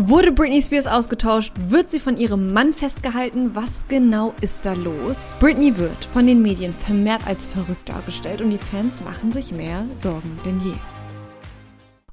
Wurde Britney Spears ausgetauscht? Wird sie von ihrem Mann festgehalten? Was genau ist da los? Britney wird von den Medien vermehrt als verrückt dargestellt und die Fans machen sich mehr Sorgen denn je.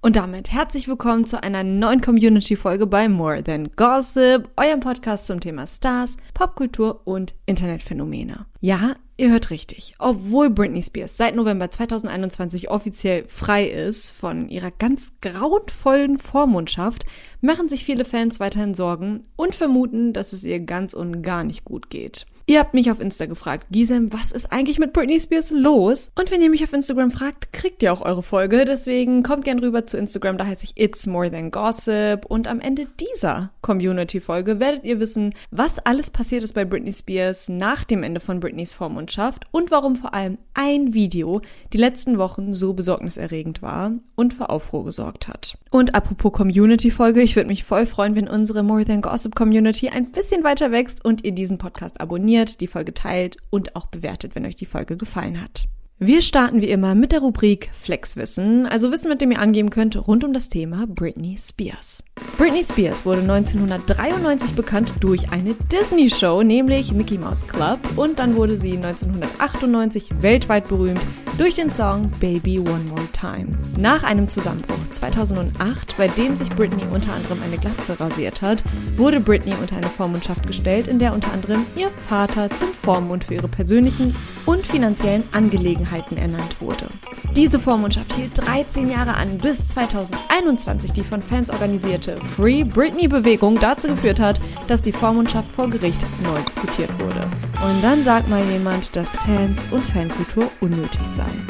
Und damit herzlich willkommen zu einer neuen Community-Folge bei More Than Gossip, eurem Podcast zum Thema Stars, Popkultur und Internetphänomene. Ja, Ihr hört richtig. Obwohl Britney Spears seit November 2021 offiziell frei ist von ihrer ganz grauenvollen Vormundschaft, machen sich viele Fans weiterhin Sorgen und vermuten, dass es ihr ganz und gar nicht gut geht. Ihr habt mich auf Insta gefragt, Gisem, was ist eigentlich mit Britney Spears los? Und wenn ihr mich auf Instagram fragt, kriegt ihr auch eure Folge. Deswegen kommt gern rüber zu Instagram, da heiße ich It's More Than Gossip. Und am Ende dieser Community-Folge werdet ihr wissen, was alles passiert ist bei Britney Spears nach dem Ende von Britneys Vormundschaft und warum vor allem ein Video die letzten Wochen so besorgniserregend war und für Aufruhr gesorgt hat. Und apropos Community-Folge, ich würde mich voll freuen, wenn unsere More Than Gossip Community ein bisschen weiter wächst und ihr diesen Podcast abonniert abonniert, die Folge teilt und auch bewertet, wenn euch die Folge gefallen hat. Wir starten wie immer mit der Rubrik Flexwissen, also Wissen, mit dem ihr angeben könnt rund um das Thema Britney Spears. Britney Spears wurde 1993 bekannt durch eine Disney-Show, nämlich Mickey Mouse Club, und dann wurde sie 1998 weltweit berühmt durch den Song Baby One More Time. Nach einem Zusammenbruch 2008, bei dem sich Britney unter anderem eine Glatze rasiert hat, wurde Britney unter eine Vormundschaft gestellt, in der unter anderem ihr Vater zum Vormund für ihre persönlichen und finanziellen Angelegenheiten ernannt wurde. Diese Vormundschaft hielt 13 Jahre an, bis 2021 die von Fans organisierte Free Britney-Bewegung dazu geführt hat, dass die Vormundschaft vor Gericht neu diskutiert wurde. Und dann sagt mal jemand, dass Fans und Fankultur unnötig seien.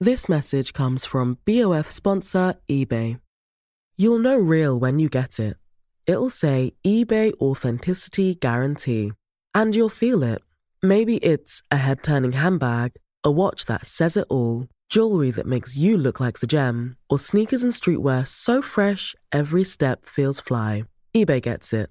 This message comes from BOF sponsor eBay. You'll know real when you get it. It'll say eBay Authenticity Guarantee. And you'll feel it. Maybe it's a head turning handbag, a watch that says it all, jewelry that makes you look like the gem, or sneakers and streetwear so fresh every step feels fly. eBay gets it.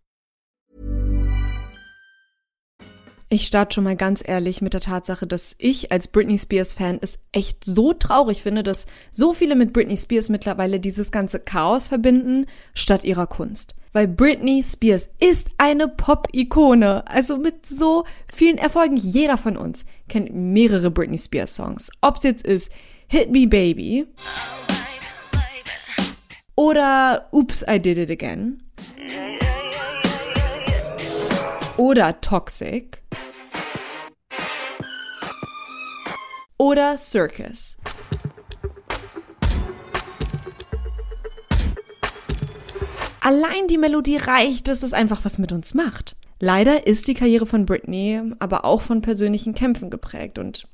Ich starte schon mal ganz ehrlich mit der Tatsache, dass ich als Britney Spears Fan es echt so traurig finde, dass so viele mit Britney Spears mittlerweile dieses ganze Chaos verbinden, statt ihrer Kunst. Weil Britney Spears ist eine Pop-Ikone. Also mit so vielen Erfolgen. Jeder von uns kennt mehrere Britney Spears Songs. Ob es jetzt ist Hit Me Baby oder Oops, I Did It Again. Oder Toxic. Oder Circus. Allein die Melodie reicht, dass es einfach was mit uns macht. Leider ist die Karriere von Britney aber auch von persönlichen Kämpfen geprägt und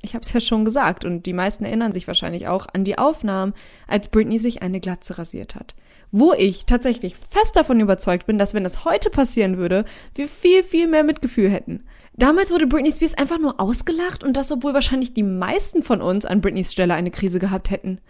ich habe es ja schon gesagt und die meisten erinnern sich wahrscheinlich auch an die Aufnahmen, als Britney sich eine Glatze rasiert hat. Wo ich tatsächlich fest davon überzeugt bin, dass wenn das heute passieren würde, wir viel, viel mehr Mitgefühl hätten. Damals wurde Britney Spears einfach nur ausgelacht und das, obwohl wahrscheinlich die meisten von uns an Britneys Stelle eine Krise gehabt hätten.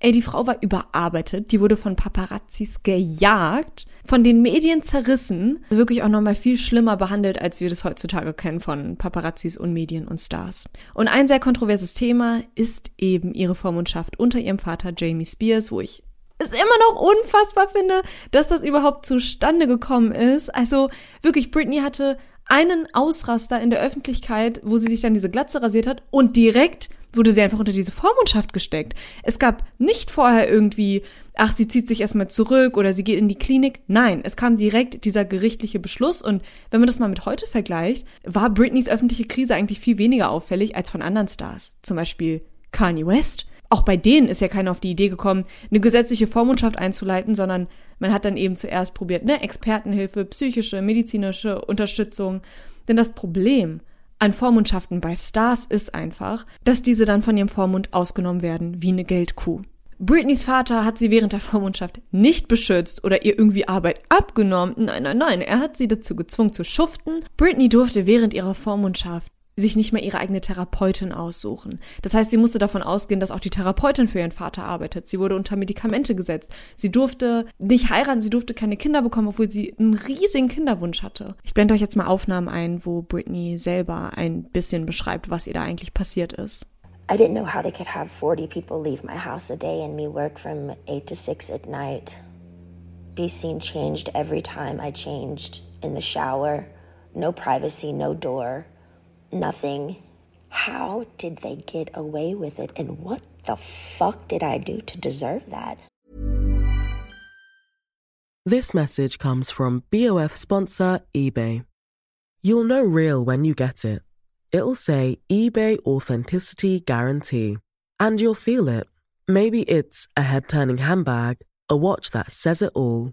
Ey, die Frau war überarbeitet, die wurde von Paparazzis gejagt, von den Medien zerrissen, wirklich auch nochmal viel schlimmer behandelt, als wir das heutzutage kennen von Paparazzis und Medien und Stars. Und ein sehr kontroverses Thema ist eben ihre Vormundschaft unter ihrem Vater Jamie Spears, wo ich es immer noch unfassbar finde, dass das überhaupt zustande gekommen ist. Also wirklich, Britney hatte einen Ausraster in der Öffentlichkeit, wo sie sich dann diese Glatze rasiert hat und direkt wurde sie einfach unter diese Vormundschaft gesteckt. Es gab nicht vorher irgendwie, ach, sie zieht sich erstmal zurück oder sie geht in die Klinik. Nein, es kam direkt dieser gerichtliche Beschluss und wenn man das mal mit heute vergleicht, war Britneys öffentliche Krise eigentlich viel weniger auffällig als von anderen Stars. Zum Beispiel Kanye West. Auch bei denen ist ja keiner auf die Idee gekommen, eine gesetzliche Vormundschaft einzuleiten, sondern man hat dann eben zuerst probiert, ne, Expertenhilfe, psychische, medizinische Unterstützung. Denn das Problem an Vormundschaften bei Stars ist einfach, dass diese dann von ihrem Vormund ausgenommen werden wie eine Geldkuh. Britneys Vater hat sie während der Vormundschaft nicht beschützt oder ihr irgendwie Arbeit abgenommen. Nein, nein, nein, er hat sie dazu gezwungen zu schuften. Britney durfte während ihrer Vormundschaft sich nicht mehr ihre eigene Therapeutin aussuchen. Das heißt, sie musste davon ausgehen, dass auch die Therapeutin für ihren Vater arbeitet. Sie wurde unter Medikamente gesetzt. Sie durfte nicht heiraten, sie durfte keine Kinder bekommen, obwohl sie einen riesigen Kinderwunsch hatte. Ich blende euch jetzt mal Aufnahmen ein, wo Britney selber ein bisschen beschreibt, was ihr da eigentlich passiert ist. I didn't know how they could have 40 people leave my house a day and me work from 8 to 6 at night. Be seen changed every time I changed in the shower. No privacy, no door. Nothing. How did they get away with it? And what the fuck did I do to deserve that? This message comes from BOF sponsor eBay. You'll know real when you get it. It'll say eBay Authenticity Guarantee. And you'll feel it. Maybe it's a head turning handbag, a watch that says it all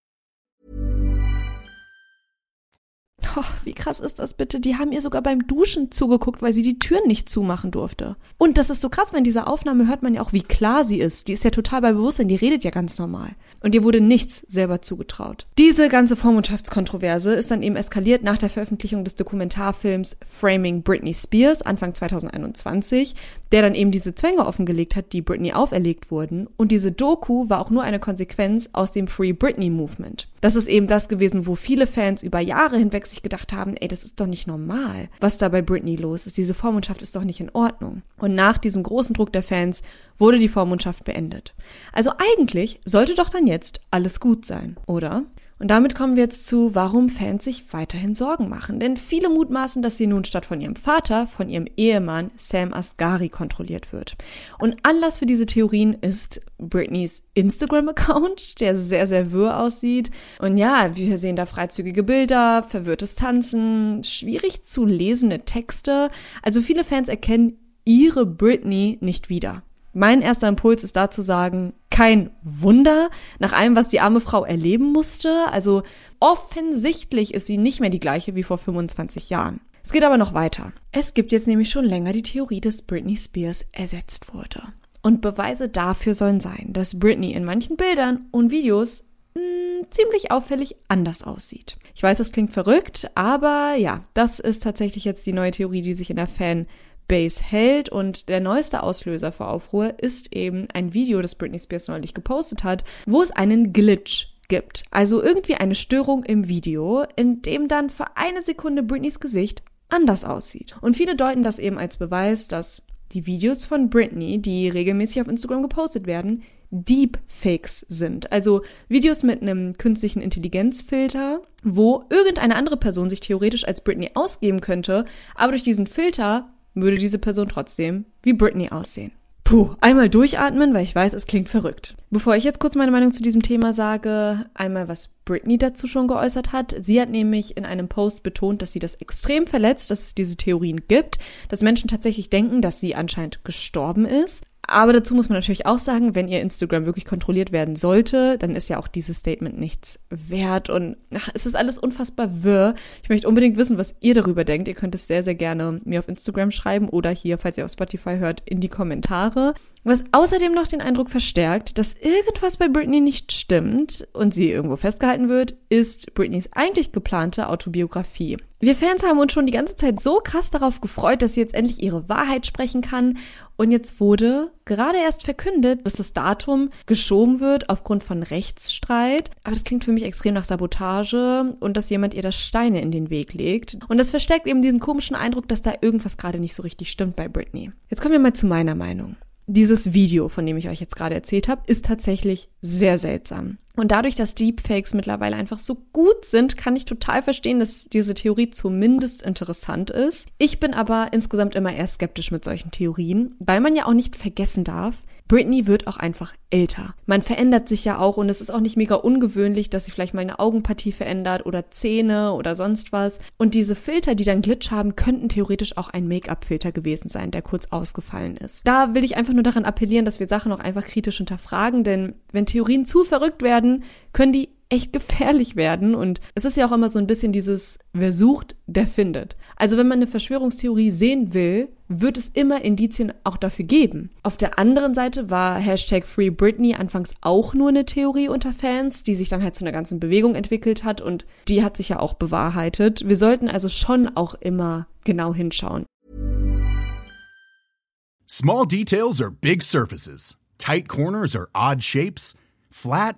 Oh, wie krass ist das bitte? Die haben ihr sogar beim Duschen zugeguckt, weil sie die Türen nicht zumachen durfte. Und das ist so krass, weil in dieser Aufnahme hört man ja auch, wie klar sie ist. Die ist ja total bei Bewusstsein, die redet ja ganz normal. Und ihr wurde nichts selber zugetraut. Diese ganze Vormundschaftskontroverse ist dann eben eskaliert nach der Veröffentlichung des Dokumentarfilms Framing Britney Spears Anfang 2021, der dann eben diese Zwänge offengelegt hat, die Britney auferlegt wurden. Und diese Doku war auch nur eine Konsequenz aus dem Free Britney Movement. Das ist eben das gewesen, wo viele Fans über Jahre hinweg sich gedacht haben, ey, das ist doch nicht normal, was da bei Britney los ist. Diese Vormundschaft ist doch nicht in Ordnung. Und nach diesem großen Druck der Fans wurde die Vormundschaft beendet. Also eigentlich sollte doch dann jetzt alles gut sein, oder? Und damit kommen wir jetzt zu, warum Fans sich weiterhin Sorgen machen. Denn viele mutmaßen, dass sie nun statt von ihrem Vater, von ihrem Ehemann Sam Asghari kontrolliert wird. Und Anlass für diese Theorien ist Britneys Instagram-Account, der sehr, sehr wirr aussieht. Und ja, wir sehen da freizügige Bilder, verwirrtes Tanzen, schwierig zu lesende Texte. Also viele Fans erkennen ihre Britney nicht wieder. Mein erster Impuls ist da zu sagen, kein Wunder, nach allem, was die arme Frau erleben musste. Also offensichtlich ist sie nicht mehr die gleiche wie vor 25 Jahren. Es geht aber noch weiter. Es gibt jetzt nämlich schon länger die Theorie, dass Britney Spears ersetzt wurde. Und Beweise dafür sollen sein, dass Britney in manchen Bildern und Videos mh, hm, ziemlich auffällig anders aussieht. Ich weiß, das klingt verrückt, aber ja, das ist tatsächlich jetzt die neue Theorie, die sich in der Fan Base hält. Und der neueste Auslöser für Aufruhr ist eben ein Video, das Britney Spears neulich gepostet hat, wo es einen Glitch gibt. Also irgendwie eine Störung im Video, in dem dann für eine Sekunde Britneys Gesicht anders aussieht. Und viele deuten das eben als Beweis, dass die Videos von Britney, die regelmäßig auf Instagram gepostet werden, Deepfakes sind. Also Videos mit einem künstlichen Intelligenzfilter, wo irgendeine andere Person sich theoretisch als Britney ausgeben könnte, aber durch diesen Filter würde diese Person trotzdem wie Britney aussehen. Puh, einmal durchatmen, weil ich weiß, es klingt verrückt. Bevor ich jetzt kurz meine Meinung zu diesem Thema sage, einmal was Britney dazu schon geäußert hat. Sie hat nämlich in einem Post betont, dass sie das extrem verletzt, dass es diese Theorien gibt, dass Menschen tatsächlich denken, dass sie anscheinend gestorben ist. Aber dazu muss man natürlich auch sagen, wenn ihr Instagram wirklich kontrolliert werden sollte, dann ist ja auch dieses Statement nichts wert und ach, es ist alles unfassbar wirr. Ich möchte unbedingt wissen, was ihr darüber denkt. Ihr könnt es sehr, sehr gerne mir auf Instagram schreiben oder hier, falls ihr auf Spotify hört, in die Kommentare. Was außerdem noch den Eindruck verstärkt, dass irgendwas bei Britney nicht stimmt und sie irgendwo festgehalten wird, ist Britneys eigentlich geplante Autobiografie. Wir Fans haben uns schon die ganze Zeit so krass darauf gefreut, dass sie jetzt endlich ihre Wahrheit sprechen kann. Und jetzt wurde gerade erst verkündet, dass das Datum geschoben wird aufgrund von Rechtsstreit. Aber das klingt für mich extrem nach Sabotage und dass jemand ihr das Steine in den Weg legt. Und das verstärkt eben diesen komischen Eindruck, dass da irgendwas gerade nicht so richtig stimmt bei Britney. Jetzt kommen wir mal zu meiner Meinung. Dieses Video, von dem ich euch jetzt gerade erzählt habe, ist tatsächlich sehr seltsam. Und dadurch, dass Deepfakes mittlerweile einfach so gut sind, kann ich total verstehen, dass diese Theorie zumindest interessant ist. Ich bin aber insgesamt immer eher skeptisch mit solchen Theorien, weil man ja auch nicht vergessen darf, Britney wird auch einfach älter. Man verändert sich ja auch und es ist auch nicht mega ungewöhnlich, dass sie vielleicht mal eine Augenpartie verändert oder Zähne oder sonst was. Und diese Filter, die dann Glitch haben, könnten theoretisch auch ein Make-up-Filter gewesen sein, der kurz ausgefallen ist. Da will ich einfach nur daran appellieren, dass wir Sachen auch einfach kritisch hinterfragen, denn wenn Theorien zu verrückt werden, können die echt gefährlich werden. Und es ist ja auch immer so ein bisschen dieses, wer sucht, der findet. Also wenn man eine Verschwörungstheorie sehen will, wird es immer Indizien auch dafür geben. Auf der anderen Seite war Hashtag Free Britney anfangs auch nur eine Theorie unter Fans, die sich dann halt zu einer ganzen Bewegung entwickelt hat und die hat sich ja auch bewahrheitet. Wir sollten also schon auch immer genau hinschauen. Small details are big surfaces. Tight corners are odd shapes. Flat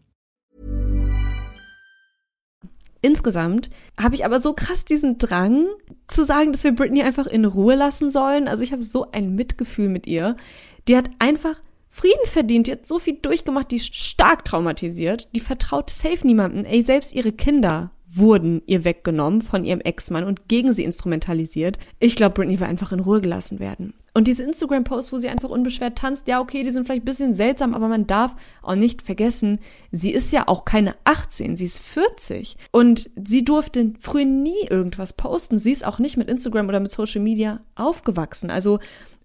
Insgesamt habe ich aber so krass diesen Drang zu sagen, dass wir Britney einfach in Ruhe lassen sollen. Also ich habe so ein Mitgefühl mit ihr. Die hat einfach Frieden verdient, die hat so viel durchgemacht, die ist stark traumatisiert, die vertraut safe niemanden. Ey, selbst ihre Kinder wurden ihr weggenommen von ihrem Ex-Mann und gegen sie instrumentalisiert. Ich glaube, Britney will einfach in Ruhe gelassen werden. Und diese Instagram-Posts, wo sie einfach unbeschwert tanzt, ja, okay, die sind vielleicht ein bisschen seltsam, aber man darf auch nicht vergessen, sie ist ja auch keine 18, sie ist 40. Und sie durfte früher nie irgendwas posten. Sie ist auch nicht mit Instagram oder mit Social Media aufgewachsen. Also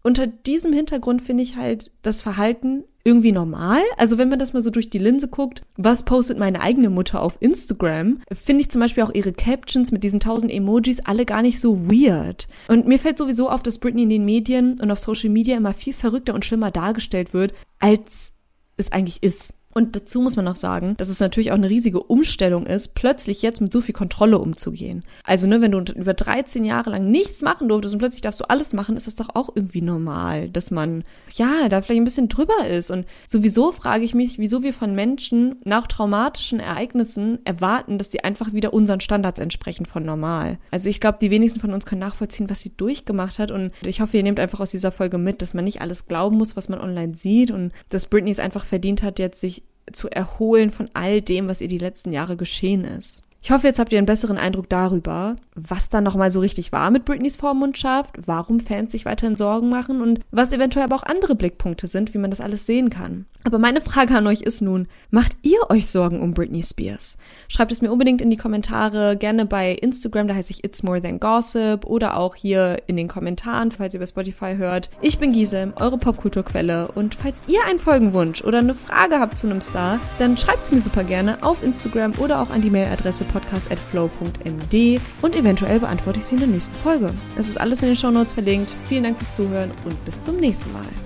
unter diesem Hintergrund finde ich halt das Verhalten irgendwie normal. Also wenn man das mal so durch die Linse guckt, was postet meine eigene Mutter auf Instagram, finde ich zum Beispiel auch ihre Captions mit diesen tausend Emojis alle gar nicht so weird. Und mir fällt sowieso auf, dass Britney in den Medien und auf Social Media immer viel verrückter und schlimmer dargestellt wird, als es eigentlich ist. Und dazu muss man auch sagen, dass es natürlich auch eine riesige Umstellung ist, plötzlich jetzt mit so viel Kontrolle umzugehen. Also, ne, wenn du über 13 Jahre lang nichts machen durftest und plötzlich darfst du alles machen, ist das doch auch irgendwie normal, dass man, ja, da vielleicht ein bisschen drüber ist. Und sowieso frage ich mich, wieso wir von Menschen nach traumatischen Ereignissen erwarten, dass die einfach wieder unseren Standards entsprechen von normal. Also, ich glaube, die wenigsten von uns können nachvollziehen, was sie durchgemacht hat. Und ich hoffe, ihr nehmt einfach aus dieser Folge mit, dass man nicht alles glauben muss, was man online sieht und dass Britney es einfach verdient hat, jetzt sich zu erholen von all dem, was ihr die letzten Jahre geschehen ist. Ich hoffe, jetzt habt ihr einen besseren Eindruck darüber, was da nochmal so richtig war mit Britneys Vormundschaft, warum Fans sich weiterhin Sorgen machen und was eventuell aber auch andere Blickpunkte sind, wie man das alles sehen kann. Aber meine Frage an euch ist nun, macht ihr euch Sorgen um Britney Spears? Schreibt es mir unbedingt in die Kommentare, gerne bei Instagram, da heiße ich It's More Than Gossip oder auch hier in den Kommentaren, falls ihr bei Spotify hört. Ich bin Gisem, eure Popkulturquelle und falls ihr einen Folgenwunsch oder eine Frage habt zu einem Star, dann schreibt es mir super gerne auf Instagram oder auch an die Mailadresse podcast.flow.md und eventuell beantworte ich sie in der nächsten Folge. Es ist alles in den Show Notes verlinkt. Vielen Dank fürs Zuhören und bis zum nächsten Mal.